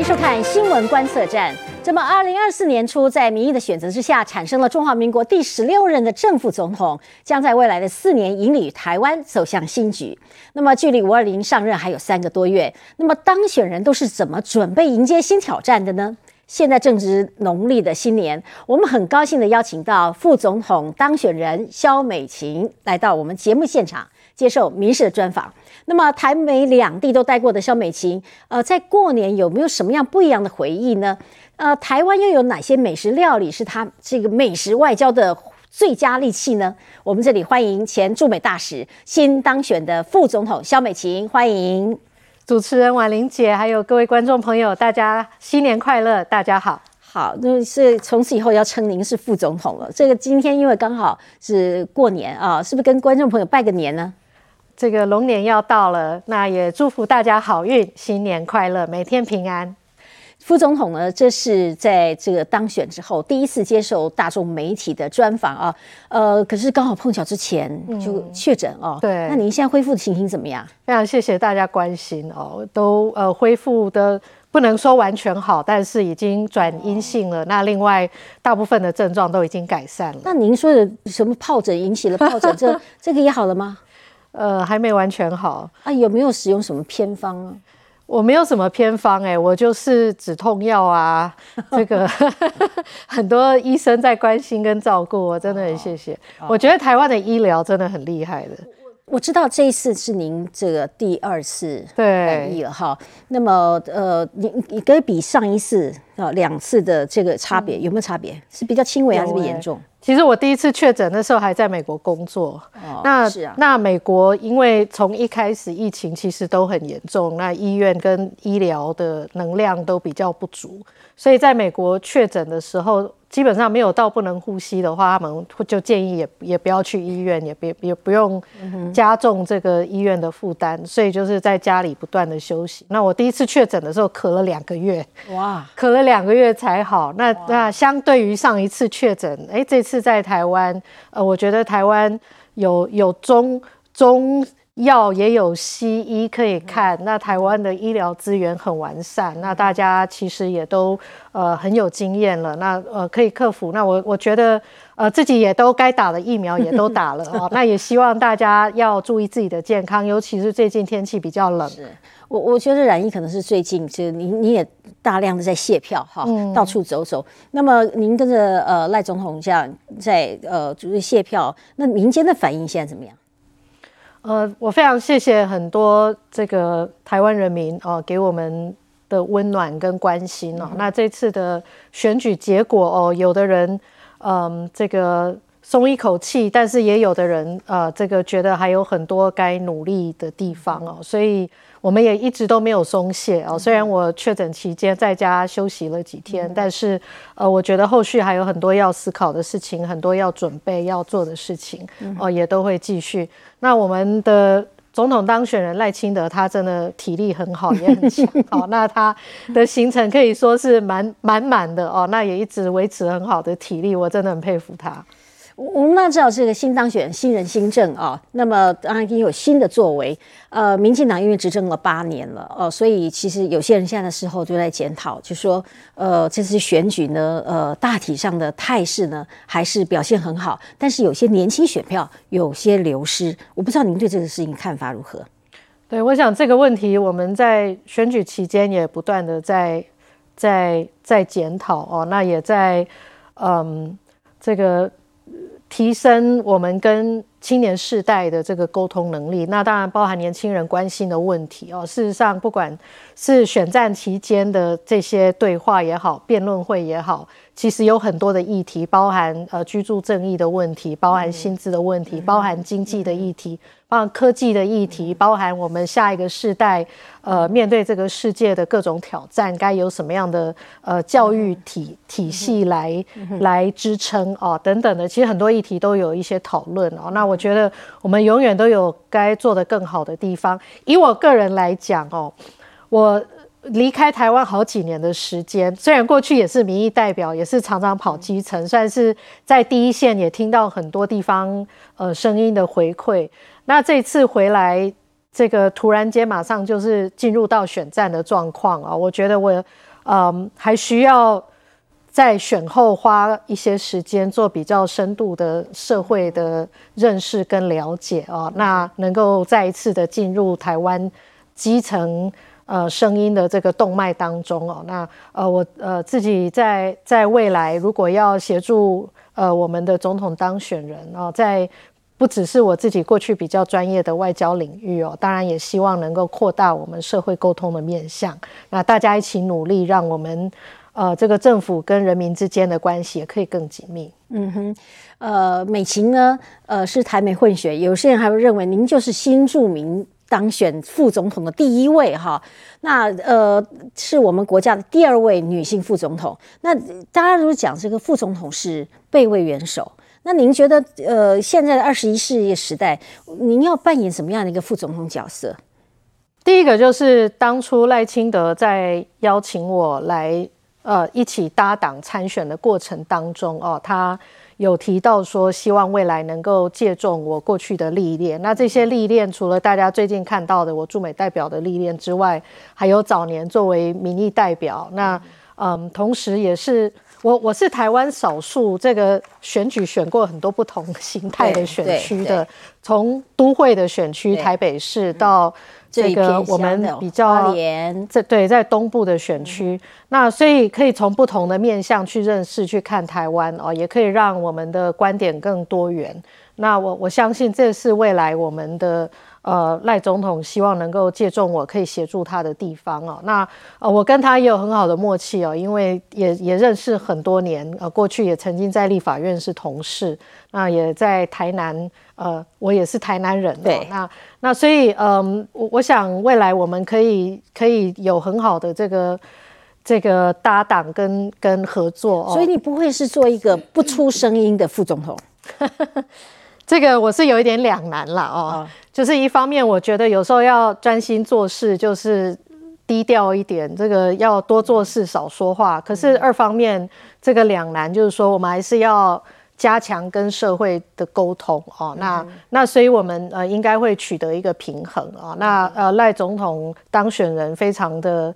欢迎收看《新闻观测站》。这么，二零二四年初，在民意的选择之下，产生了中华民国第十六任的正副总统，将在未来的四年引领台湾走向新局。那么，距离五二零上任还有三个多月，那么当选人都是怎么准备迎接新挑战的呢？现在正值农历的新年，我们很高兴的邀请到副总统当选人肖美琴来到我们节目现场。接受民事的专访。那么台美两地都待过的肖美琴，呃，在过年有没有什么样不一样的回忆呢？呃，台湾又有哪些美食料理是他这个美食外交的最佳利器呢？我们这里欢迎前驻美大使、新当选的副总统肖美琴，欢迎主持人婉玲姐，还有各位观众朋友，大家新年快乐！大家好。好，那是从此以后要称您是副总统了。这个今天因为刚好是过年啊，是不是跟观众朋友拜个年呢？这个龙年要到了，那也祝福大家好运，新年快乐，每天平安。副总统呢，这是在这个当选之后第一次接受大众媒体的专访啊，呃，可是刚好碰巧之前就确诊哦。对，那您现在恢复的情形怎么样？非常谢谢大家关心哦，都呃恢复的不能说完全好，但是已经转阴性了。那另外大部分的症状都已经改善了。那您说的什么疱疹引起了疱疹，这 这个也好了吗？呃，还没完全好啊？有没有使用什么偏方啊？我没有什么偏方哎，我就是止痛药啊。这个 很多医生在关心跟照顾我，真的很谢谢。我觉得台湾的医疗真的很厉害的。我知道这一次是您这个第二次对疫了哈。那么呃，你你可以比上一次啊两次的这个差别有没有差别？是比较轻微还是比较严重？其实我第一次确诊的时候还在美国工作，那那美国因为从一开始疫情其实都很严重，那医院跟医疗的能量都比较不足，所以在美国确诊的时候。基本上没有到不能呼吸的话，他们就建议也也不要去医院，也别也不用加重这个医院的负担，所以就是在家里不断的休息。那我第一次确诊的时候咳了两个月，哇，咳了两个月才好。那那相对于上一次确诊，哎，这次是在台湾，呃，我觉得台湾有有中中。药也有西医可以看，那台湾的医疗资源很完善，那大家其实也都呃很有经验了，那呃可以克服。那我我觉得呃自己也都该打的疫苗也都打了 哦，那也希望大家要注意自己的健康，尤其是最近天气比较冷。是，我我觉得染疫可能是最近，就你你也大量的在卸票哈，到处走走。那么您跟着呃赖总统这样在呃就是卸票，那民间的反应现在怎么样？呃，我非常谢谢很多这个台湾人民哦，给我们的温暖跟关心哦。那这次的选举结果哦，有的人嗯，这个松一口气，但是也有的人呃，这个觉得还有很多该努力的地方哦，所以。我们也一直都没有松懈哦，虽然我确诊期间在家休息了几天，但是呃，我觉得后续还有很多要思考的事情，很多要准备要做的事情哦，也都会继续。那我们的总统当选人赖清德，他真的体力很好，也很强 哦。那他的行程可以说是满满满的哦，那也一直维持很好的体力，我真的很佩服他。我们那知道这个新当选新人新政啊，那么当然已经有新的作为。呃，民进党因为执政了八年了，哦，所以其实有些人现在的时候就在检讨，就说，呃，这次选举呢，呃，大体上的态势呢还是表现很好，但是有些年轻选票有些流失。我不知道您对这个事情看法如何？对，我想这个问题我们在选举期间也不断的在在在检讨哦，那也在嗯这个。提升我们跟青年世代的这个沟通能力，那当然包含年轻人关心的问题哦。事实上，不管是选战期间的这些对话也好，辩论会也好。其实有很多的议题，包含呃居住正义的问题，包含薪资的问题，包含经济的议题，包含科技的议题，包含我们下一个世代呃面对这个世界的各种挑战，该有什么样的呃教育体体系来来支撑哦等等的。其实很多议题都有一些讨论哦。那我觉得我们永远都有该做的更好的地方。以我个人来讲哦，我。离开台湾好几年的时间，虽然过去也是民意代表，也是常常跑基层，算是在第一线，也听到很多地方呃声音的回馈。那这次回来，这个突然间马上就是进入到选战的状况啊，我觉得我嗯，还需要在选后花一些时间做比较深度的社会的认识跟了解哦，那能够再一次的进入台湾基层呃声音的这个动脉当中哦，那呃我呃自己在在未来如果要协助呃我们的总统当选人哦，在不只是我自己过去比较专业的外交领域哦，当然也希望能够扩大我们社会沟通的面向。那大家一起努力，让我们呃这个政府跟人民之间的关系也可以更紧密。嗯哼，呃，美琴呢，呃是台美混血，有些人还会认为您就是新著名当选副总统的第一位哈。那呃是我们国家的第二位女性副总统。那大家如果讲这个副总统是备位元首。那您觉得，呃，现在的二十一世纪时代，您要扮演什么样的一个副总统角色？第一个就是当初赖清德在邀请我来，呃，一起搭档参选的过程当中，哦，他有提到说，希望未来能够借重我过去的历练。那这些历练，除了大家最近看到的我驻美代表的历练之外，还有早年作为民意代表，那，嗯，同时也是。我我是台湾少数这个选举选过很多不同形态的选区的，从都会的选区台北市到这个我们比较这对在东部的选区，那所以可以从不同的面向去认识去看台湾哦，也可以让我们的观点更多元。那我我相信这是未来我们的。呃，赖总统希望能够借重我可以协助他的地方哦。那呃，我跟他也有很好的默契哦，因为也也认识很多年，呃，过去也曾经在立法院是同事，那也在台南，呃，我也是台南人。对，那那所以，嗯，我我想未来我们可以可以有很好的这个这个搭档跟跟合作哦。所以你不会是做一个不出声音的副总统？这个我是有一点两难了哦。就是一方面，我觉得有时候要专心做事，就是低调一点，这个要多做事少说话。可是二方面，这个两难就是说，我们还是要加强跟社会的沟通哦。那那所以我们呃应该会取得一个平衡啊。那呃赖总统当选人非常的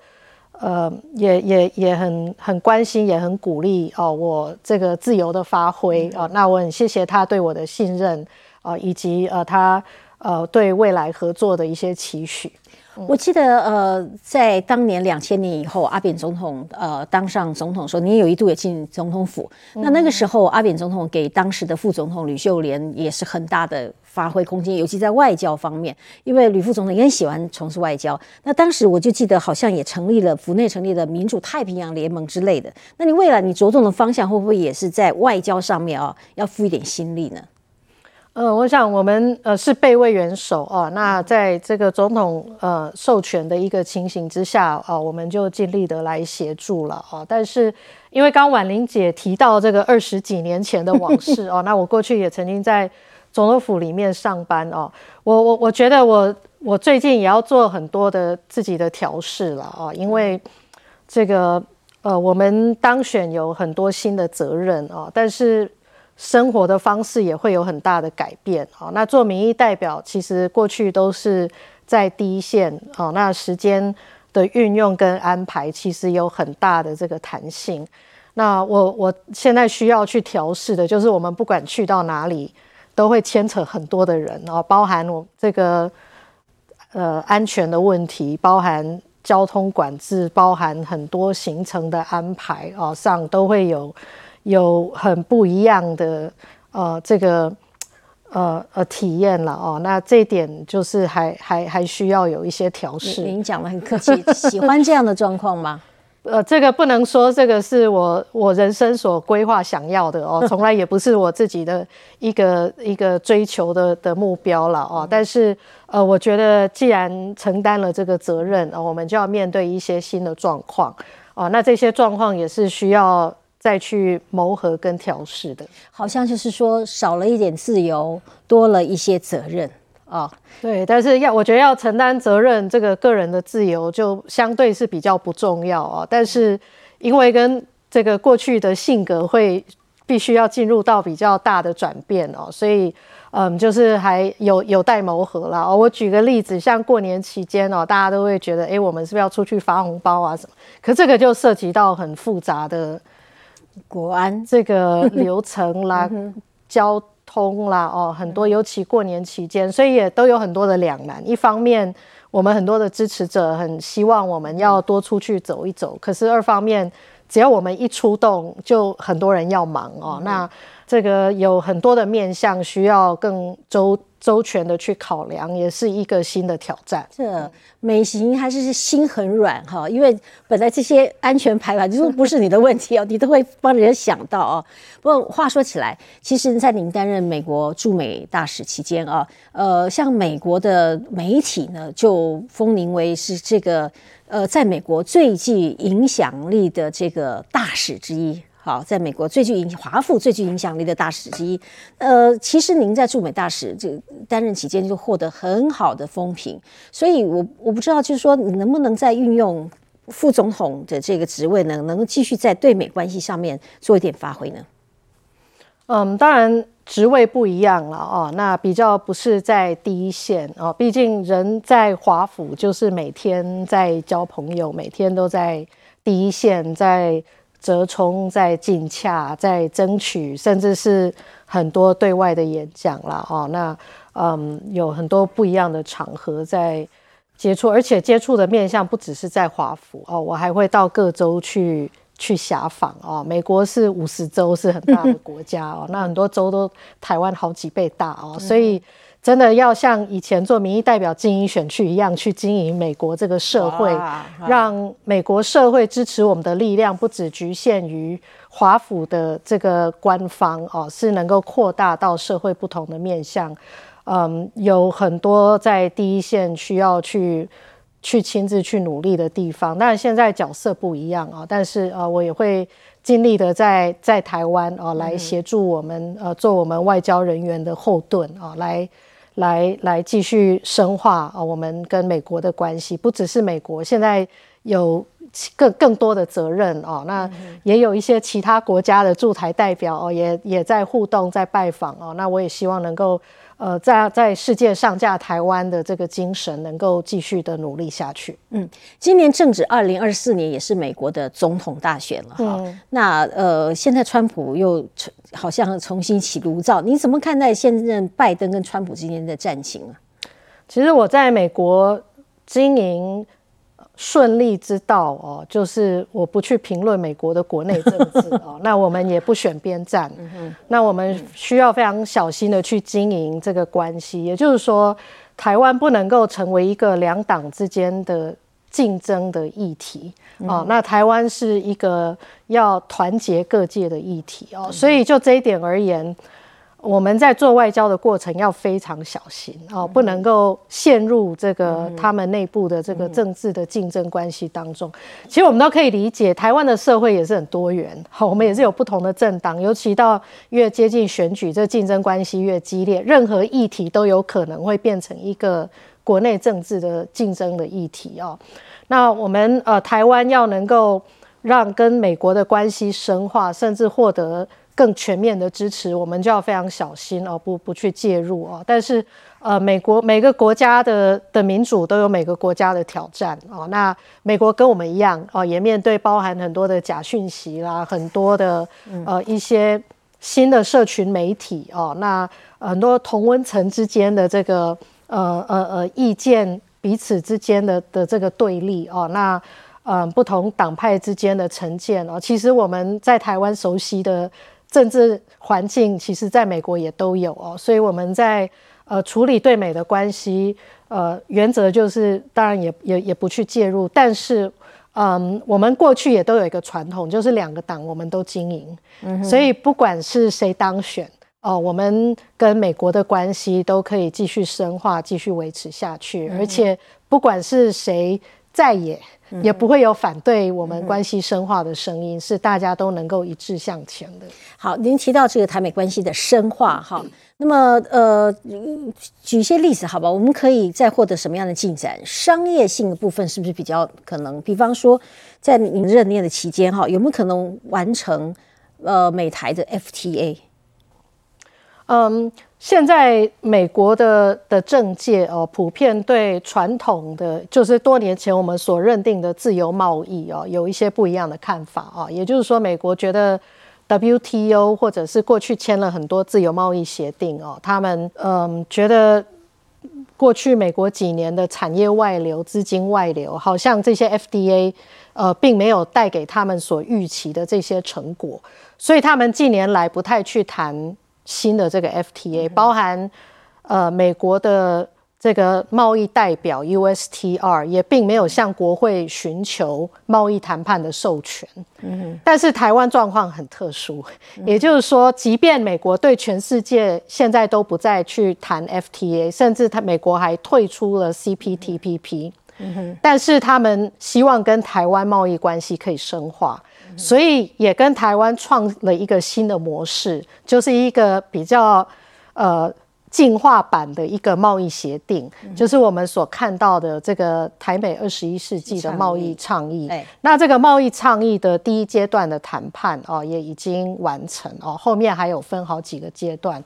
呃也也也很很关心，也很鼓励哦我这个自由的发挥啊。那我很谢谢他对我的信任啊，以及呃他。呃，对未来合作的一些期许。我记得，呃，在当年两千年以后，阿扁总统呃当上总统的时候，你有一度也进总统府。那那个时候，阿扁总统给当时的副总统吕秀莲也是很大的发挥空间，尤其在外交方面，因为吕副总统也很喜欢从事外交。那当时我就记得，好像也成立了府内成立了民主太平洋联盟之类的。那你未来你着重的方向会不会也是在外交上面啊？要付一点心力呢？呃，我想我们呃是备位元首哦，那在这个总统呃授权的一个情形之下啊，我们就尽力的来协助了哦。但是因为刚婉玲姐提到这个二十几年前的往事 哦，那我过去也曾经在总统府里面上班哦，我我我觉得我我最近也要做很多的自己的调试了啊，因为这个呃我们当选有很多新的责任啊，但是。生活的方式也会有很大的改变哦。那做民意代表，其实过去都是在第一线哦。那时间的运用跟安排，其实有很大的这个弹性。那我我现在需要去调试的，就是我们不管去到哪里，都会牵扯很多的人哦，包含我这个呃安全的问题，包含交通管制，包含很多行程的安排哦，上都会有。有很不一样的呃这个呃呃体验了哦，那这一点就是还还还需要有一些调试。您讲的很客气，喜欢这样的状况吗？呃，这个不能说这个是我我人生所规划想要的哦，从来也不是我自己的一个一个追求的的目标了哦。但是呃，我觉得既然承担了这个责任哦，我们就要面对一些新的状况哦。那这些状况也是需要。再去谋合跟调试的，好像就是说少了一点自由，多了一些责任啊。对，但是要我觉得要承担责任，这个个人的自由就相对是比较不重要啊。但是因为跟这个过去的性格会必须要进入到比较大的转变哦，所以嗯，就是还有有待谋合啦。哦，我举个例子，像过年期间哦，大家都会觉得，哎，我们是不是要出去发红包啊什么？可这个就涉及到很复杂的国安这个流程啦、交通啦，哦，很多，尤其过年期间，所以也都有很多的两难。一方面，我们很多的支持者很希望我们要多出去走一走，可是二方面，只要我们一出动，就很多人要忙哦，那。这个有很多的面向需要更周周全的去考量，也是一个新的挑战。这美行还是心很软哈，因为本来这些安全排版就不是你的问题哦，你都会帮人家想到哦。不过话说起来，其实，在您担任美国驻美大使期间啊，呃，像美国的媒体呢，就封您为是这个呃，在美国最具影响力的这个大使之一。好，在美国最具影华府最具影响力的大使之一，呃，其实您在驻美大使这担任期间就获得很好的风评，所以我我不知道，就是说你能不能再运用副总统的这个职位呢，能够继续在对美关系上面做一点发挥呢？嗯，当然职位不一样了哦，那比较不是在第一线哦，毕竟人在华府就是每天在交朋友，每天都在第一线在。折冲在竞洽，在争取，甚至是很多对外的演讲啦，哦，那嗯，有很多不一样的场合在接触，而且接触的面向不只是在华府哦，我还会到各州去去辖访哦。美国是五十州，是很大的国家哦，那很多州都台湾好几倍大哦，所以。真的要像以前做民意代表精英选区一样去经营美国这个社会，让美国社会支持我们的力量不只局限于华府的这个官方哦，是能够扩大到社会不同的面向。嗯，有很多在第一线需要去去亲自去努力的地方。当然现在角色不一样啊，但是呃，我也会尽力的在在台湾啊来协助我们呃做我们外交人员的后盾啊来。来来继续深化啊，我们跟美国的关系不只是美国，现在有更更多的责任哦。那也有一些其他国家的驻台代表哦，也也在互动，在拜访哦。那我也希望能够。呃，在在世界上架台湾的这个精神，能够继续的努力下去。嗯，今年正值二零二四年，也是美国的总统大选了哈。那呃，现在川普又好像重新起炉灶，你怎么看待现任拜登跟川普之间的战情啊？其实我在美国经营。顺利之道哦，就是我不去评论美国的国内政治 哦，那我们也不选边站，那我们需要非常小心的去经营这个关系。也就是说，台湾不能够成为一个两党之间的竞争的议题哦。那台湾是一个要团结各界的议题哦，所以就这一点而言。我们在做外交的过程要非常小心哦，不能够陷入这个他们内部的这个政治的竞争关系当中。其实我们都可以理解，台湾的社会也是很多元，好，我们也是有不同的政党，尤其到越接近选举，这竞争关系越激烈，任何议题都有可能会变成一个国内政治的竞争的议题哦。那我们呃，台湾要能够让跟美国的关系深化，甚至获得。更全面的支持，我们就要非常小心哦，不不去介入哦。但是，呃，美国每个国家的的民主都有每个国家的挑战哦。那美国跟我们一样哦，也面对包含很多的假讯息啦，很多的呃一些新的社群媒体哦。那很多同温层之间的这个呃呃呃意见彼此之间的的这个对立哦。那嗯，不同党派之间的成见哦，其实我们在台湾熟悉的。政治环境其实在美国也都有哦，所以我们在呃处理对美的关系，呃原则就是当然也也也不去介入，但是嗯我们过去也都有一个传统，就是两个党我们都经营，所以不管是谁当选哦，我们跟美国的关系都可以继续深化、继续维持下去，而且不管是谁在野。也不会有反对我们关系深化的声音，是大家都能够一致向前的。好，您提到这个台美关系的深化，哈，那么呃，举一些例子，好吧？我们可以再获得什么样的进展？商业性的部分是不是比较可能？比方说，在您任内的期间，哈，有没有可能完成呃美台的 FTA？嗯，现在美国的的政界哦，普遍对传统的就是多年前我们所认定的自由贸易哦，有一些不一样的看法啊。也就是说，美国觉得 WTO 或者是过去签了很多自由贸易协定哦，他们嗯觉得。过去美国几年的产业外流、资金外流，好像这些 FDA 呃，并没有带给他们所预期的这些成果，所以他们近年来不太去谈新的这个 FTA，包含呃美国的。这个贸易代表 USTR 也并没有向国会寻求贸易谈判的授权，嗯，但是台湾状况很特殊，也就是说，即便美国对全世界现在都不再去谈 FTA，甚至他美国还退出了 CPTPP，嗯哼，但是他们希望跟台湾贸易关系可以深化，所以也跟台湾创了一个新的模式，就是一个比较呃。进化版的一个贸易协定，就是我们所看到的这个台美二十一世纪的贸易倡议。那这个贸易倡议的第一阶段的谈判哦，也已经完成哦，后面还有分好几个阶段。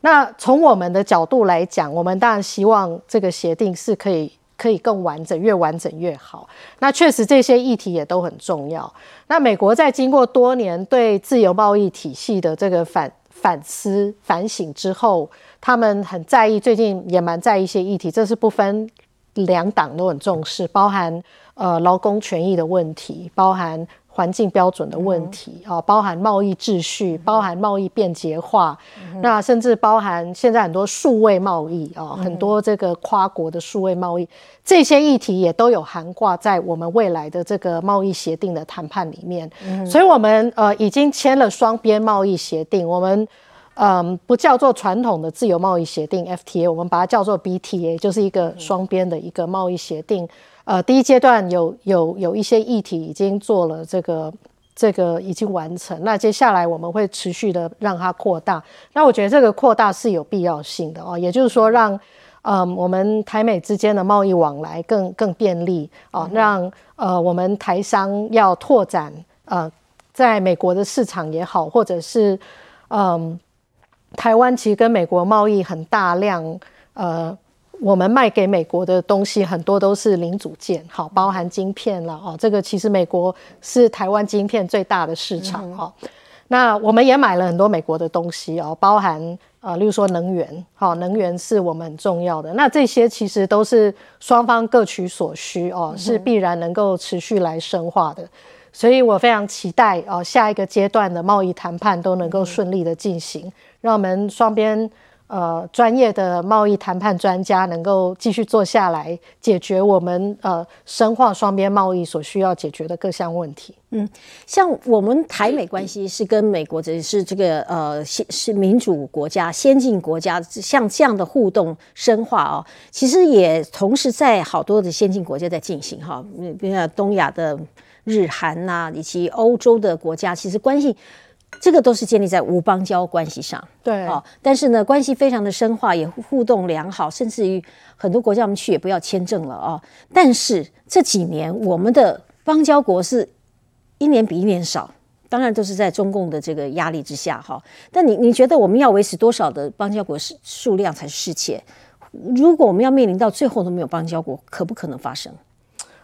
那从我们的角度来讲，我们当然希望这个协定是可以可以更完整，越完整越好。那确实这些议题也都很重要。那美国在经过多年对自由贸易体系的这个反反思反省之后。他们很在意，最近也蛮在意一些议题，这是不分两党都很重视，包含呃劳工权益的问题，包含环境标准的问题啊，包含贸易秩序，包含贸易便捷化，那甚至包含现在很多数位贸易啊，很多这个跨国的数位贸易，这些议题也都有涵挂在我们未来的这个贸易协定的谈判里面。所以，我们呃已经签了双边贸易协定，我们。嗯，不叫做传统的自由贸易协定 FTA，我们把它叫做 BTA，就是一个双边的一个贸易协定。呃，第一阶段有有有一些议题已经做了这个这个已经完成，那接下来我们会持续的让它扩大。那我觉得这个扩大是有必要性的哦，也就是说让嗯我们台美之间的贸易往来更更便利哦，让呃我们台商要拓展呃在美国的市场也好，或者是嗯。台湾其实跟美国贸易很大量，呃，我们卖给美国的东西很多都是零组件，好，包含晶片了哦。这个其实美国是台湾晶片最大的市场哈。那我们也买了很多美国的东西哦，包含呃，例如说能源，好，能源是我们很重要的。那这些其实都是双方各取所需哦，是必然能够持续来深化的。所以我非常期待哦，下一个阶段的贸易谈判都能够顺利的进行。让我们双边呃专业的贸易谈判专家能够继续坐下来，解决我们呃深化双边贸易所需要解决的各项问题。嗯，像我们台美关系是跟美国这是这个呃是民主国家、先进国家，像这样的互动深化哦，其实也同时在好多的先进国家在进行哈，比如东亚的日韩呐，以及欧洲的国家，其实关系。这个都是建立在无邦交关系上，对哦。但是呢，关系非常的深化，也互动良好，甚至于很多国家我们去也不要签证了哦。但是这几年我们的邦交国是一年比一年少，当然都是在中共的这个压力之下哈。但你你觉得我们要维持多少的邦交国数数量才是世切？如果我们要面临到最后都没有邦交国，可不可能发生？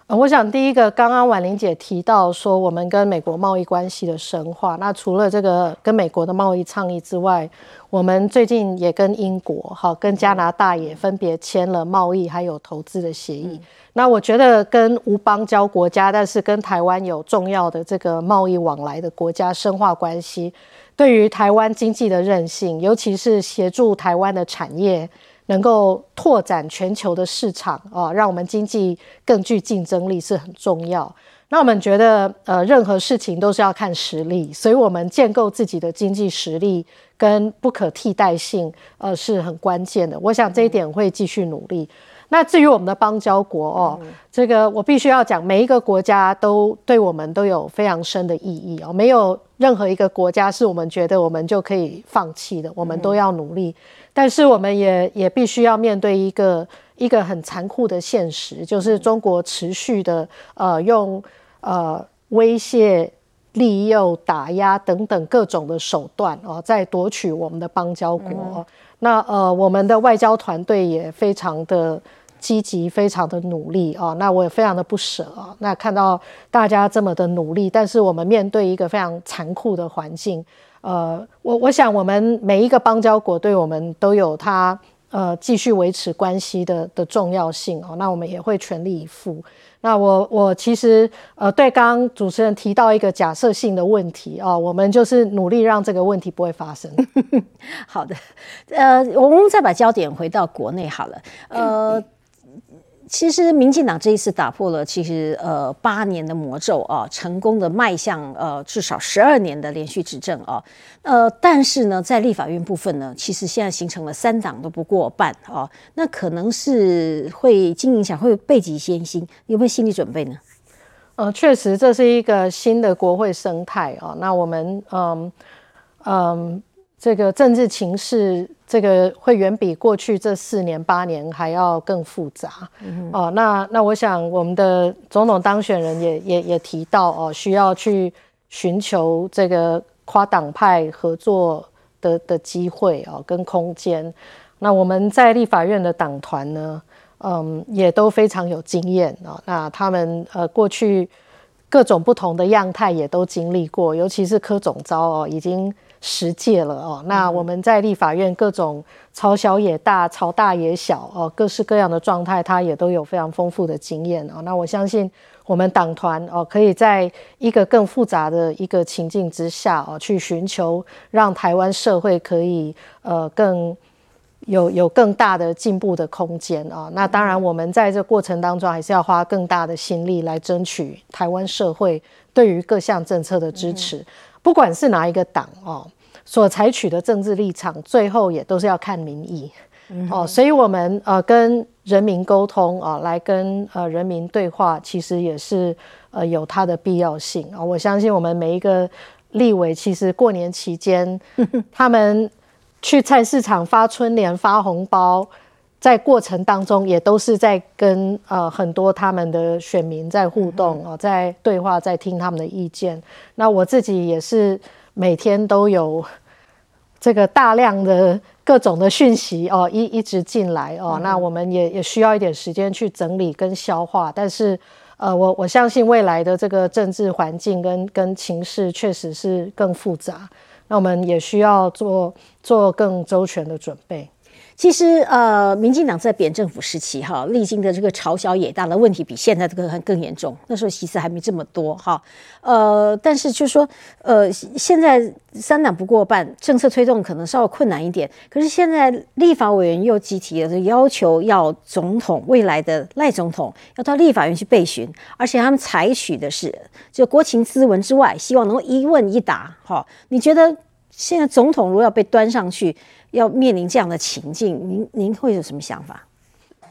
呃，我想第一个，刚刚婉玲姐提到说，我们跟美国贸易关系的深化。那除了这个跟美国的贸易倡议之外，我们最近也跟英国、哈跟加拿大也分别签了贸易还有投资的协议。那我觉得跟无邦交国家，但是跟台湾有重要的这个贸易往来的国家深化关系，对于台湾经济的韧性，尤其是协助台湾的产业。能够拓展全球的市场啊，让我们经济更具竞争力是很重要。那我们觉得，呃，任何事情都是要看实力，所以我们建构自己的经济实力跟不可替代性，呃，是很关键的。我想这一点会继续努力。那至于我们的邦交国哦，这个我必须要讲，每一个国家都对我们都有非常深的意义哦，没有任何一个国家是我们觉得我们就可以放弃的，我们都要努力。但是我们也也必须要面对一个一个很残酷的现实，就是中国持续的呃用呃威胁利诱、打压等等各种的手段哦，在夺取我们的邦交国。那呃，我们的外交团队也非常的积极，非常的努力啊。那我也非常的不舍啊。那看到大家这么的努力，但是我们面对一个非常残酷的环境，呃，我我想我们每一个邦交国对我们都有它呃继续维持关系的的重要性哦。那我们也会全力以赴。那我我其实呃对刚刚主持人提到一个假设性的问题哦，我们就是努力让这个问题不会发生。好的，呃，我们再把焦点回到国内好了，呃。其实，民进党这一次打破了其实呃八年的魔咒啊，成功的迈向呃至少十二年的连续执政啊，呃，但是呢，在立法院部分呢，其实现在形成了三党都不过半啊，那可能是会经营下会背脊先心，有没有心理准备呢？呃，确实这是一个新的国会生态啊，那我们嗯嗯。这个政治情势，这个会远比过去这四年八年还要更复杂哦。那那我想，我们的总统当选人也也也提到哦，需要去寻求这个跨党派合作的的机会哦，跟空间。那我们在立法院的党团呢，嗯，也都非常有经验啊。那他们呃过去各种不同的样态也都经历过，尤其是柯总招哦，已经。十届了哦，那我们在立法院各种朝小也大，朝大也小哦，各式各样的状态，他也都有非常丰富的经验哦。那我相信我们党团哦，可以在一个更复杂的一个情境之下哦，去寻求让台湾社会可以呃更有有更大的进步的空间啊。那当然，我们在这过程当中还是要花更大的心力来争取台湾社会对于各项政策的支持，不管是哪一个党哦。所采取的政治立场，最后也都是要看民意哦，所以我们呃跟人民沟通啊，来跟呃人民对话，其实也是呃有它的必要性啊。我相信我们每一个立委，其实过年期间，他们去菜市场发春联、发红包，在过程当中也都是在跟呃很多他们的选民在互动啊，在对话，在听他们的意见。那我自己也是。每天都有这个大量的各种的讯息哦，一一直进来哦，那我们也也需要一点时间去整理跟消化。但是，呃，我我相信未来的这个政治环境跟跟情势确实是更复杂，那我们也需要做做更周全的准备。其实，呃，民进党在扁政府时期，哈，历经的这个朝小野大的问题，比现在这个还更严重。那时候其实还没这么多，哈，呃，但是就是说，呃，现在三党不过半，政策推动可能稍微困难一点。可是现在立法委员又集体的要求，要总统未来的赖总统要到立法院去备询，而且他们采取的是就国情咨文之外，希望能够一问一答。哈，你觉得现在总统如果要被端上去？要面临这样的情境，您您会有什么想法？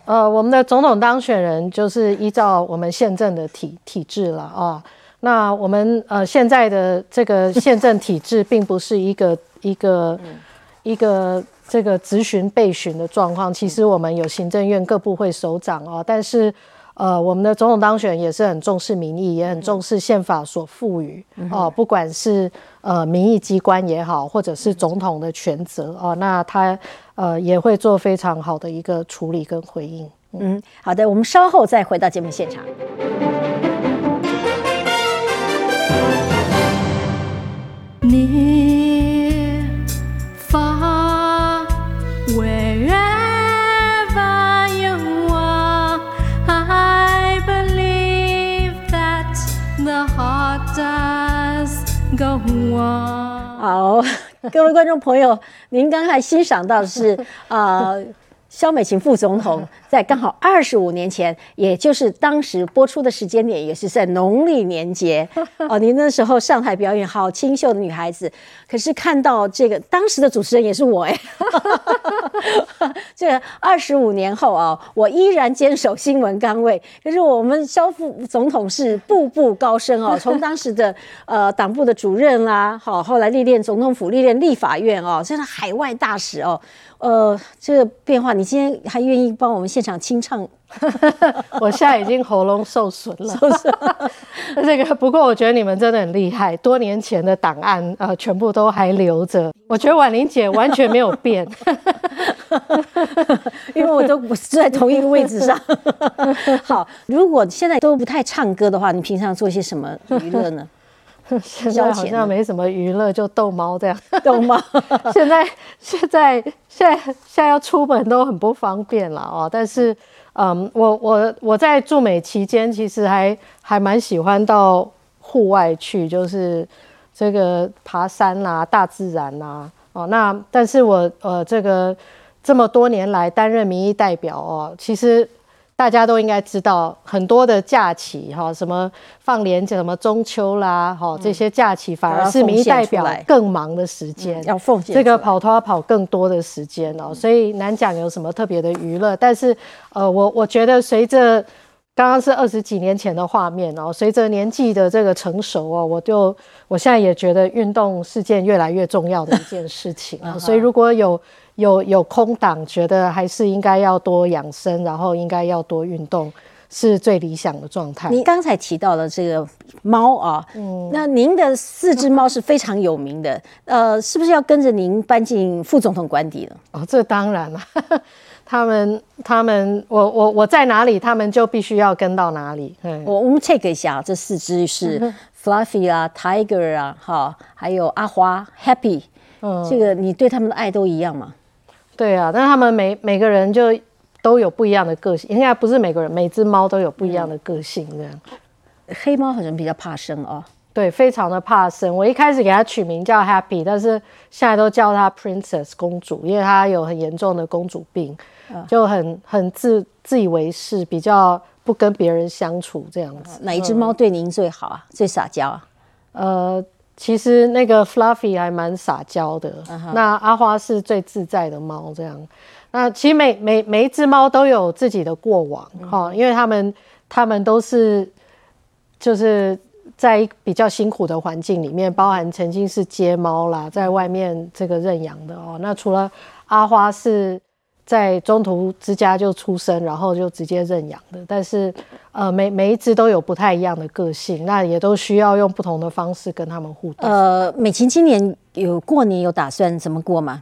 呃，我们的总统当选人就是依照我们宪政的体体制了啊。那我们呃现在的这个宪政体制，并不是一个一个一个这个咨询备询的状况。其实我们有行政院各部会首长啊，但是。呃，我们的总统当选也是很重视民意，也很重视宪法所赋予哦，不管是呃民意机关也好，或者是总统的权责哦，那他呃也会做非常好的一个处理跟回应。嗯，好的，我们稍后再回到节目现场。你好，各位观众朋友，您刚才欣赏到的是啊。肖美琴副总统 在刚好二十五年前，也就是当时播出的时间点，也是在农历年节 哦。您那时候上台表演，好清秀的女孩子。可是看到这个当时的主持人也是我哎，这二十五年后啊，我依然坚守新闻岗位。可是我们肖副总统是步步高升哦，从当时的呃党部的主任啦，好，后来历练总统府，历练立法院哦，现在海外大使哦。呃，这个变化，你今天还愿意帮我们现场清唱 我现在已经喉咙受损了。这 个不过我觉得你们真的很厉害，多年前的档案呃全部都还留着。我觉得婉玲姐完全没有变，因为我都不是在同一个位置上。好，如果现在都不太唱歌的话，你平常做些什么娱乐呢？现在好像没什么娱乐，就逗猫这样。逗猫。现在现在现在现在要出门都很不方便了哦。但是，嗯，我我我在驻美期间，其实还还蛮喜欢到户外去，就是这个爬山啦、大自然啦。哦，那但是我呃这个这么多年来担任民意代表哦，其实。大家都应该知道，很多的假期哈，什么放年假，什么中秋啦，哈，这些假期反而是民意代表更忙的时间，要奉献这个跑拖跑更多的时间哦，所以难讲有什么特别的娱乐。但是，呃，我我觉得随着刚刚是二十几年前的画面哦，随着年纪的这个成熟哦，我就我现在也觉得运动是件越来越重要的一件事情啊，所以如果有。有有空档，觉得还是应该要多养生，然后应该要多运动，是最理想的状态。您刚才提到了这个猫啊，嗯，那您的四只猫是非常有名的，呃，是不是要跟着您搬进副总统官邸了？哦，这当然了，他们他们，我我我在哪里，他们就必须要跟到哪里。我我们 check 一下，这四只是 Fluffy 啊，Tiger 啊，哈，还有阿花 Happy，嗯，这个你对他们的爱都一样吗？对啊，但他们每每个人就都有不一样的个性，应该不是每个人，每只猫都有不一样的个性这样。黑猫好像比较怕生哦，对，非常的怕生。我一开始给它取名叫 Happy，但是现在都叫它 Princess 公主，因为它有很严重的公主病，就很很自自以为是，比较不跟别人相处这样子。哪一只猫对您最好啊？最撒娇啊？呃。其实那个 Fluffy 还蛮撒娇的，那阿花是最自在的猫，这样。那其实每每每一只猫都有自己的过往哈，因为他们他们都是就是在比较辛苦的环境里面，包含曾经是街猫啦，在外面这个认养的哦。那除了阿花是。在中途之家就出生，然后就直接认养的。但是，呃，每每一只都有不太一样的个性，那也都需要用不同的方式跟他们互动。呃，美琴今年有过年有打算怎么过吗？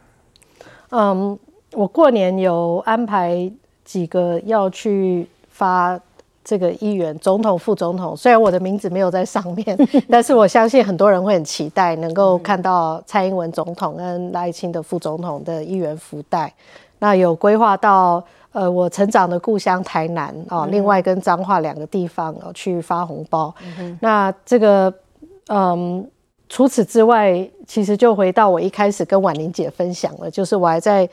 嗯，我过年有安排几个要去发这个议员、总统、副总统。虽然我的名字没有在上面，但是我相信很多人会很期待能够看到蔡英文总统跟赖清的副总统的议员福袋。那有规划到呃我成长的故乡台南哦，另外跟彰化两个地方哦去发红包。那这个嗯，除此之外，其实就回到我一开始跟婉玲姐分享了，就是我还在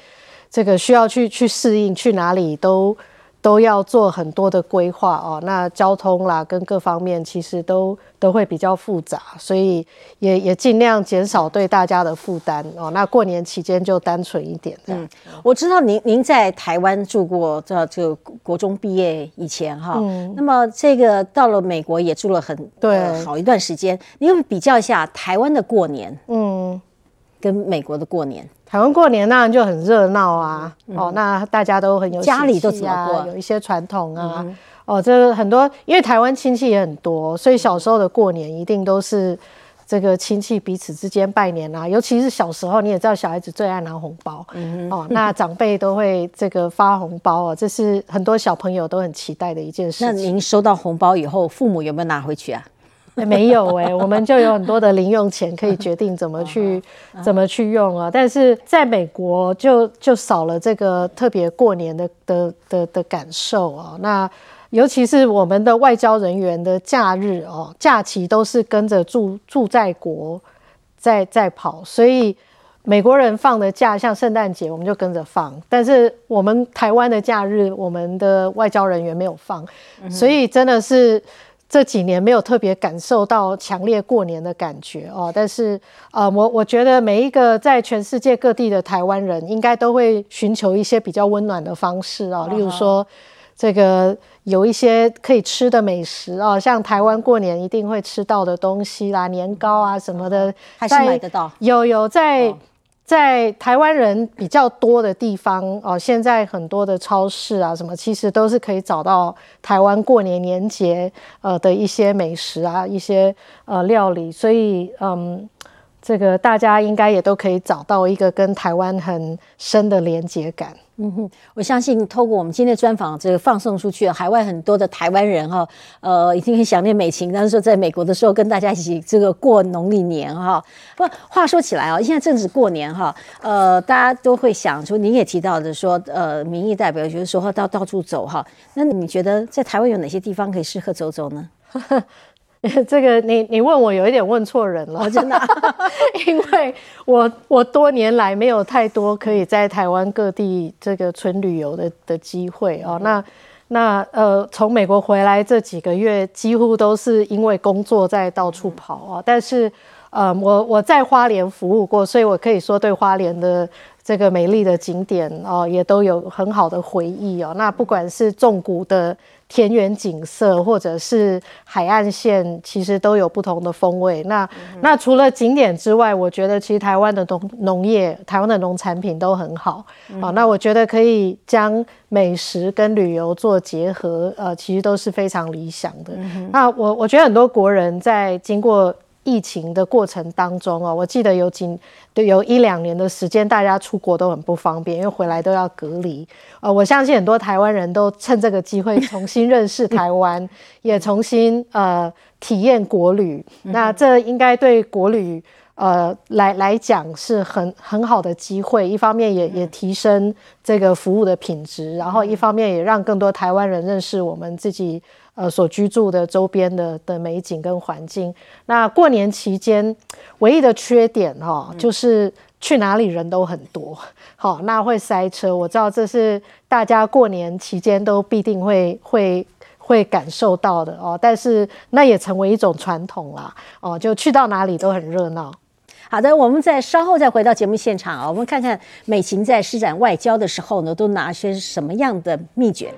这个需要去去适应，去哪里都。都要做很多的规划哦，那交通啦跟各方面其实都都会比较复杂，所以也也尽量减少对大家的负担哦。那过年期间就单纯一点。嗯，我知道您您在台湾住过，这这个国中毕业以前哈，那么这个到了美国也住了很对好一段时间，你有比较一下台湾的过年，嗯，跟美国的过年。台湾过年那就很热闹啊，哦，那大家都很有家里都怎么过？有一些传统啊，哦，这很多，因为台湾亲戚也很多，所以小时候的过年一定都是这个亲戚彼此之间拜年啊。尤其是小时候，你也知道，小孩子最爱拿红包，嗯哦，那长辈都会这个发红包啊，这是很多小朋友都很期待的一件事。那您收到红包以后，父母有没有拿回去啊？没有哎，我们就有很多的零用钱可以决定怎么去 怎么去用啊。但是在美国就就少了这个特别过年的的的的感受啊。那尤其是我们的外交人员的假日哦，假期都是跟着住住在国在在跑，所以美国人放的假像圣诞节我们就跟着放，但是我们台湾的假日我们的外交人员没有放，所以真的是。这几年没有特别感受到强烈过年的感觉哦，但是呃，我我觉得每一个在全世界各地的台湾人，应该都会寻求一些比较温暖的方式啊，例如说这个有一些可以吃的美食啊，像台湾过年一定会吃到的东西啦，年糕啊什么的，还是买得到？有有在。在台湾人比较多的地方哦，现在很多的超市啊，什么其实都是可以找到台湾过年年节呃的一些美食啊，一些呃料理，所以嗯。这个大家应该也都可以找到一个跟台湾很深的连接感。嗯哼，我相信透过我们今天的专访，这个放送出去，海外很多的台湾人哈，呃，已经很想念美琴。但是说在美国的时候，跟大家一起这个过农历年哈。不，话说起来啊，现在正值过年哈，呃，大家都会想说，您也提到的说，呃，民意代表就是说到到处走哈。那你觉得在台湾有哪些地方可以适合走走呢？这个你你问我有一点问错人了，真的，因为我我多年来没有太多可以在台湾各地这个纯旅游的的机会哦。那那呃，从美国回来这几个月，几乎都是因为工作在到处跑啊。但是呃，我我在花莲服务过，所以我可以说对花莲的。这个美丽的景点哦，也都有很好的回忆哦。那不管是纵谷的田园景色，或者是海岸线，其实都有不同的风味。那那除了景点之外，我觉得其实台湾的农农业、台湾的农产品都很好啊。那我觉得可以将美食跟旅游做结合，呃，其实都是非常理想的。那我我觉得很多国人在经过。疫情的过程当中哦，我记得有几对有一两年的时间，大家出国都很不方便，因为回来都要隔离。呃，我相信很多台湾人都趁这个机会重新认识台湾，也重新呃体验国旅。那这应该对国旅呃来来讲是很很好的机会，一方面也也提升这个服务的品质，然后一方面也让更多台湾人认识我们自己。呃，所居住的周边的的美景跟环境。那过年期间，唯一的缺点哈，就是去哪里人都很多，好，那会塞车。我知道这是大家过年期间都必定会会会感受到的哦。但是那也成为一种传统啦，哦，就去到哪里都很热闹。好的，我们再稍后再回到节目现场啊，我们看看美琴在施展外交的时候呢，都拿些什么样的秘诀。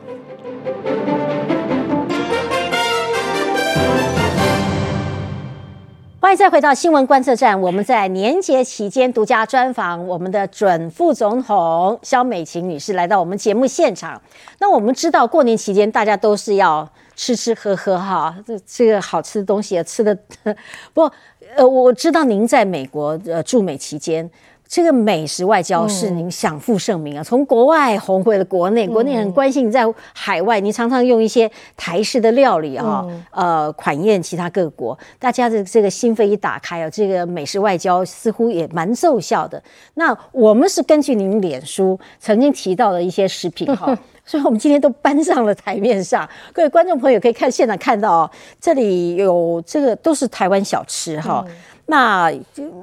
欢迎再回到新闻观测站。我们在年节期间独家专访我们的准副总统肖美琴女士，来到我们节目现场。那我们知道过年期间大家都是要吃吃喝喝哈，这这个好吃的东西也吃的。不，呃，我知道您在美国呃驻美期间。这个美食外交是您享负盛名啊，从国外红回了国内，国内很关心你在海外，你常常用一些台式的料理啊，呃，款宴其他各国，大家的这个心扉一打开啊，这个美食外交似乎也蛮奏效的。那我们是根据您脸书曾经提到的一些食品哈，所以我们今天都搬上了台面上，各位观众朋友可以看现场看到哦，这里有这个都是台湾小吃哈。那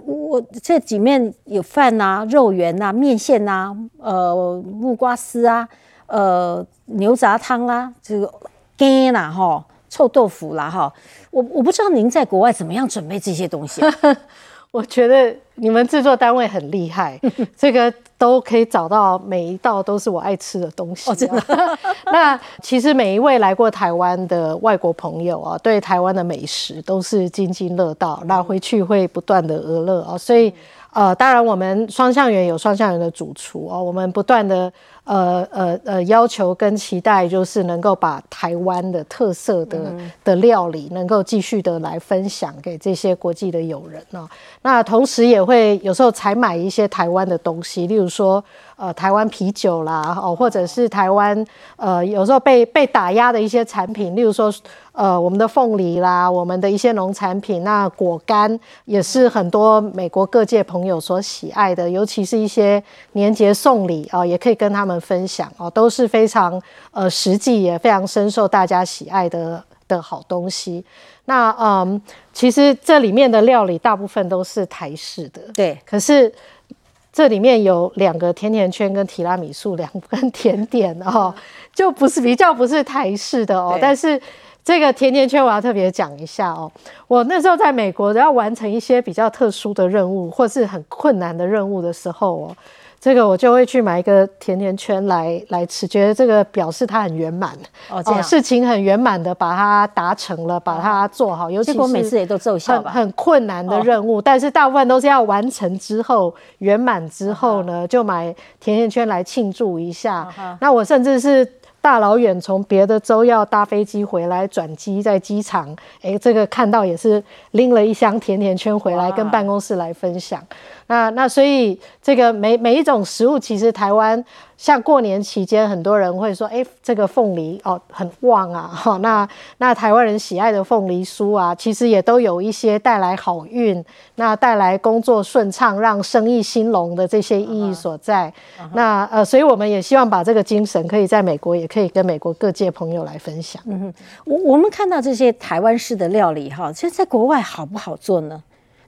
我这几面有饭呐、肉圆呐、面线呐、呃木瓜丝啊、呃牛杂汤啊、这个干啦哈、臭豆腐啦哈，我我不知道您在国外怎么样准备这些东西。我觉得你们制作单位很厉害，这个都可以找到每一道都是我爱吃的东西。哦，真的。那其实每一位来过台湾的外国朋友啊，对台湾的美食都是津津乐道，那回去会不断的娱乐啊。所以呃，当然我们双向园有双向园的主厨哦，我们不断的。呃呃呃，要求跟期待就是能够把台湾的特色的的料理能够继续的来分享给这些国际的友人呢。那同时也会有时候采买一些台湾的东西，例如说。呃，台湾啤酒啦，哦，或者是台湾呃，有时候被被打压的一些产品，例如说，呃，我们的凤梨啦，我们的一些农产品，那果干也是很多美国各界朋友所喜爱的，尤其是一些年节送礼啊，也可以跟他们分享哦，都是非常呃实际也非常深受大家喜爱的的好东西。那嗯，其实这里面的料理大部分都是台式的，对，可是。这里面有两个甜甜圈跟提拉米苏两份甜点哦，就不是比较不是台式的哦。但是这个甜甜圈我要特别讲一下哦。我那时候在美国要完成一些比较特殊的任务或是很困难的任务的时候哦，这个我就会去买一个甜甜圈来来吃，觉得这个表示它很圆满哦，这样事情很圆满的把它达成了，把它做好。尤其是也都奏效很吧？很困难的任务，但是大部分都是要完成之后圆满之后呢，就买甜甜圈来庆祝一下。那我甚至是。大老远从别的州要搭飞机回来转机，在机场，哎，这个看到也是拎了一箱甜甜圈回来，跟办公室来分享。那那所以这个每每一种食物，其实台湾像过年期间，很多人会说，哎，这个凤梨哦很旺啊，哈、那那台湾人喜爱的凤梨酥啊，其实也都有一些带来好运，那带来工作顺畅，让生意兴隆的这些意义所在。那呃，所以我们也希望把这个精神，可以在美国，也可以跟美国各界朋友来分享。嗯我我们看到这些台湾式的料理哈，其实在国外好不好做呢？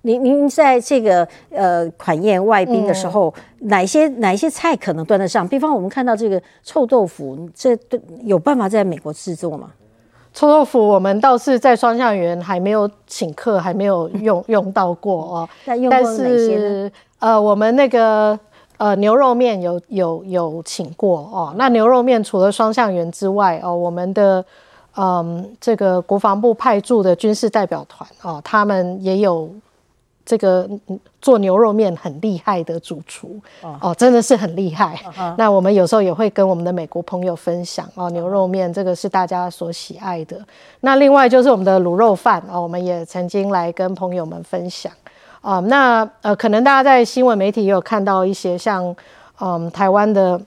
您您在这个呃款宴外宾的时候，哪一些哪一些菜可能端得上？比方我们看到这个臭豆腐，这都有办法在美国制作吗？臭豆腐我们倒是在双向园还没有请客，还没有 用用到过哦。那用过但哪些呃，我们那个呃牛肉面有有有请过哦。那牛肉面除了双向园之外哦，我们的嗯这个国防部派驻的军事代表团哦，他们也有这个嗯做牛肉面很厉害的主厨哦真的是很厉害。那我们有时候也会跟我们的美国朋友分享哦，牛肉面这个是大家所喜爱的。那另外就是我们的卤肉饭哦，我们也曾经来跟朋友们分享。啊、那呃，可能大家在新闻媒体也有看到一些像嗯台湾的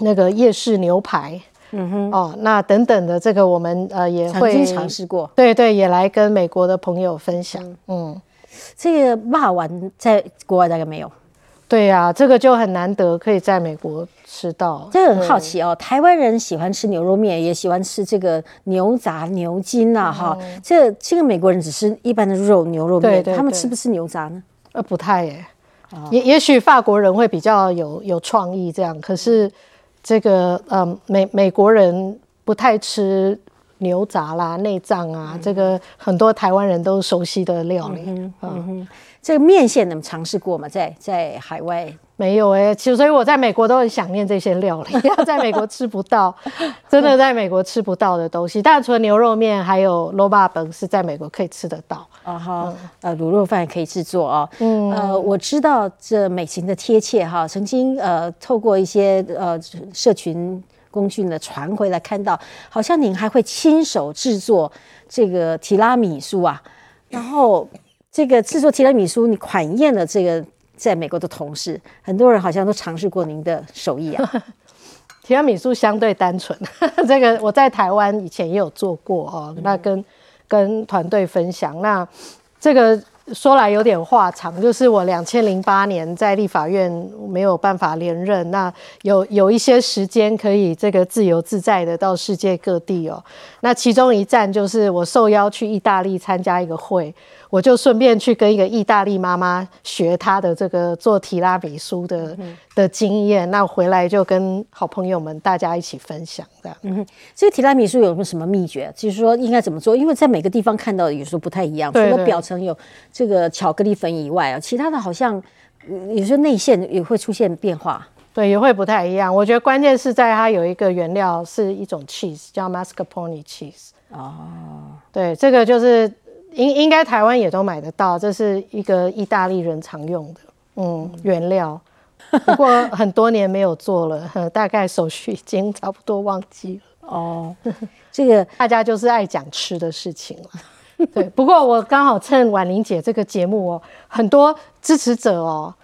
那个夜市牛排，嗯哼，哦，那等等的这个我们呃也会尝试过对对，也来跟美国的朋友分享，嗯这个骂丸，在国外大概没有。对呀、这个就很难得可以在美国吃到，这个很好奇哦，台湾人喜欢吃牛肉面，也喜欢吃这个牛杂、牛筋呐、哈、这这个美国人只吃一般的肉牛肉面，对对对他们吃不吃牛杂呢？呃，不太耶。也也许法国人会比较有有创意这样，可是这个嗯美美国人不太吃牛杂啦、内脏啊，这个很多台湾人都熟悉的料理。嗯这个面线你们尝试过吗？在在海外没有哎、其实所以我在美国都很想念这些料理，在美国吃不到，真的在美国吃不到的东西。当然除了牛肉面，还有罗巴本是在美国可以吃得到。啊哈，呃，卤肉饭也可以制作哦。嗯，呃，我知道这美琴的贴切哈，曾经呃透过一些呃社群工具呢传回来，看到好像您还会亲手制作这个提拉米苏啊，然后这个制作提拉米苏，你款宴了这个在美国的同事，很多人好像都尝试过您的手艺啊。提拉米苏相对单纯，这个我在台湾以前也有做过哦。那跟跟团队分享，那这个说来有点话长，就是我两千零八年在立法院没有办法连任，那有有一些时间可以这个自由自在的到世界各地哦。那其中一站就是我受邀去意大利参加一个会，我就顺便去跟一个意大利妈妈学她的这个做提拉米苏的、的经验，那回来就跟好朋友们大家一起分享这样。嗯哼，这个提拉米苏有没有什么秘诀？就是说应该怎么做？因为在每个地方看到的有时候不太一样，除了表层有这个巧克力粉以外啊，其他的好像呃有时候内馅也会出现变化。对，也会不太一样。我觉得关键是在它有一个原料是一种 cheese，叫 mascarpone cheese。哦，对，这个就是应应该台湾也都买得到，这是一个意大利人常用的嗯原料。不过很多年没有做了，呵 大概手续已经差不多忘记了。哦，这个 大家就是爱讲吃的事情了。对，不过我刚好趁婉玲姐这个节目哦，很多支持者哦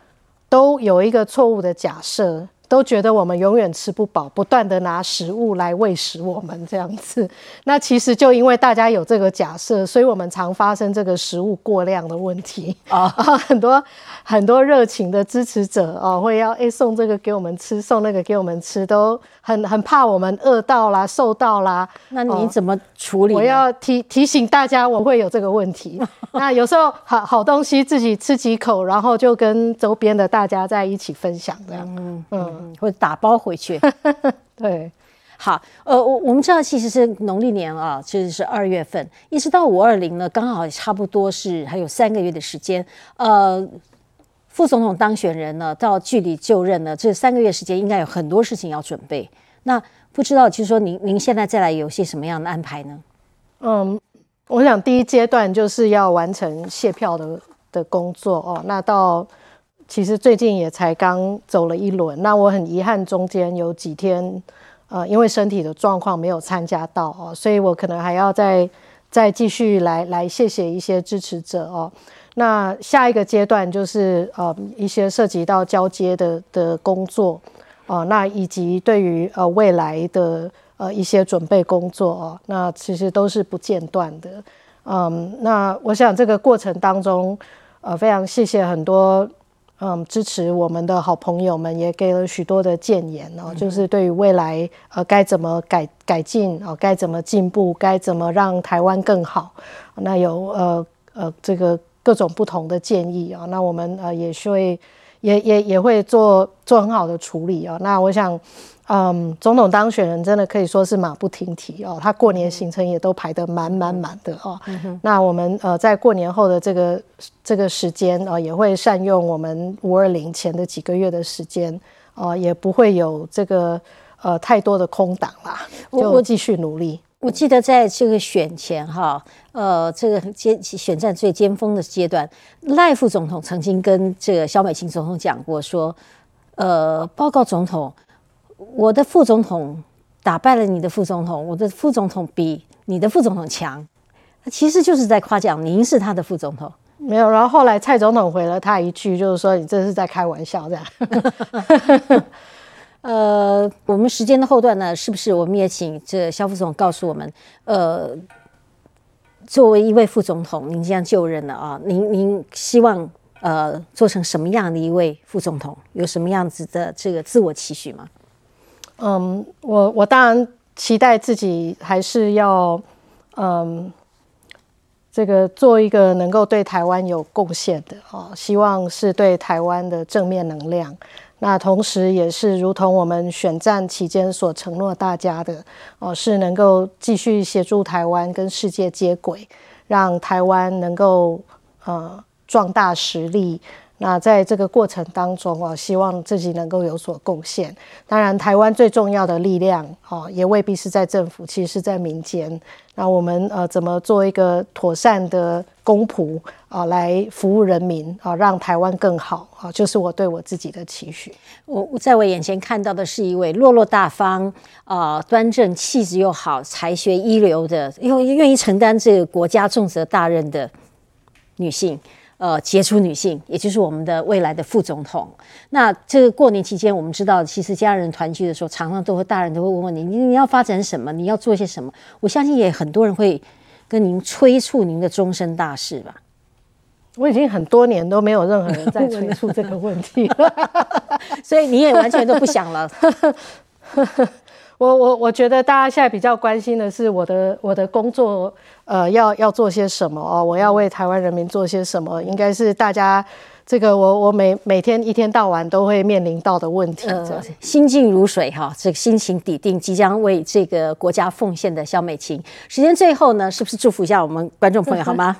都有一个错误的假设，都觉得我们永远吃不饱，不断的拿食物来喂食我们这样子。那其实就因为大家有这个假设，所以我们常发生这个食物过量的问题 啊。很多很多热情的支持者哦，会要哎送这个给我们吃，送那个给我们吃，都很很怕我们饿到啦、瘦到啦。那你怎么处理呢？我要提提醒大家，我会有这个问题。那有时候好好东西自己吃几口，然后就跟周边的大家在一起分享，这样。嗯嗯，嗯或者打包回去。对，好，呃，我我们知道其实是农历年啊，其实是二月份，一直到五二零呢，刚好差不多是还有三个月的时间。呃，副总统当选人呢，到距离就任呢这三个月时间，应该有很多事情要准备。那不知道，就是说您您现在再来有些什么样的安排呢？嗯，我想第一阶段就是要完成卸票的的工作哦。那到其实最近也才刚走了一轮，那我很遗憾中间有几天呃因为身体的状况没有参加到哦，所以我可能还要再再继续来来谢谢一些支持者哦。那下一个阶段就是呃一些涉及到交接的的工作哦，那以及对于呃未来的呃一些准备工作哦，那其实都是不间断的。嗯，那我想这个过程当中，呃，非常谢谢很多嗯支持我们的好朋友们，也给了许多的建言哦，就是对于未来呃该怎么改改进哦，该怎么进步，该怎么让台湾更好，那有呃呃这个。各种不同的建议啊，那我们呃也是会也也也会做做很好的处理啊。那我想，嗯，总统当选人真的可以说是马不停蹄哦，他过年行程也都排得满满满的哦。那我们呃在过年后的这个这个时间啊，也会善用我们五二零前的几个月的时间啊，也不会有这个呃太多的空档啦，就继续努力。我记得在这个选前哈，呃，这个尖选战最尖峰的阶段，赖副总统曾经跟这个萧美琴总统讲过，说，呃，报告总统，我的副总统打败了你的副总统，我的副总统比你的副总统强，其实就是在夸奖您是他的副总统。没有，然后后来蔡总统回了他一句，就是说你这是在开玩笑，这样。呃，我们时间的后段呢，是不是我们也请这肖副总告诉我们，呃，作为一位副总统，您将就任了啊，您您希望呃做成什么样的一位副总统？有什么样子的这个自我期许吗？嗯，我我当然期待自己还是要嗯，这个做一个能够对台湾有贡献的啊，希望是对台湾的正面能量。那同时，也是如同我们选战期间所承诺大家的，哦，是能够继续协助台湾跟世界接轨，让台湾能够呃壮大实力。那在这个过程当中啊，希望自己能够有所贡献。当然，台湾最重要的力量哦，也未必是在政府，其实是在民间。那我们呃，怎么做一个妥善的公仆啊，来服务人民啊，让台湾更好啊，就是我对我自己的期许。我在我眼前看到的是一位落落大方啊，端正气质又好，才学一流的，又愿意承担这个国家重责大任的女性。呃，杰出女性，也就是我们的未来的副总统。那这个过年期间，我们知道，其实家人团聚的时候，常常都会大人都会问问你，你你要发展什么？你要做些什么？我相信也很多人会跟您催促您的终身大事吧。我已经很多年都没有任何人在催促这个问题了，所以你也完全都不想了。我我我觉得大家现在比较关心的是我的我的工作，呃，要要做些什么哦？我要为台湾人民做些什么？应该是大家这个我我每每天一天到晚都会面临到的问题。心静如水哈，这个心情底定，即将为这个国家奉献的肖美琴。时间最后呢，是不是祝福一下我们观众朋友 好吗？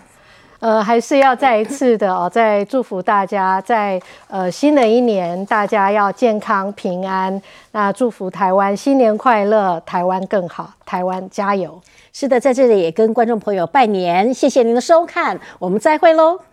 呃，还是要再一次的哦，再祝福大家，在呃新的一年，大家要健康平安。那祝福台湾新年快乐，台湾更好，台湾加油。是的，在这里也跟观众朋友拜年，谢谢您的收看，我们再会喽。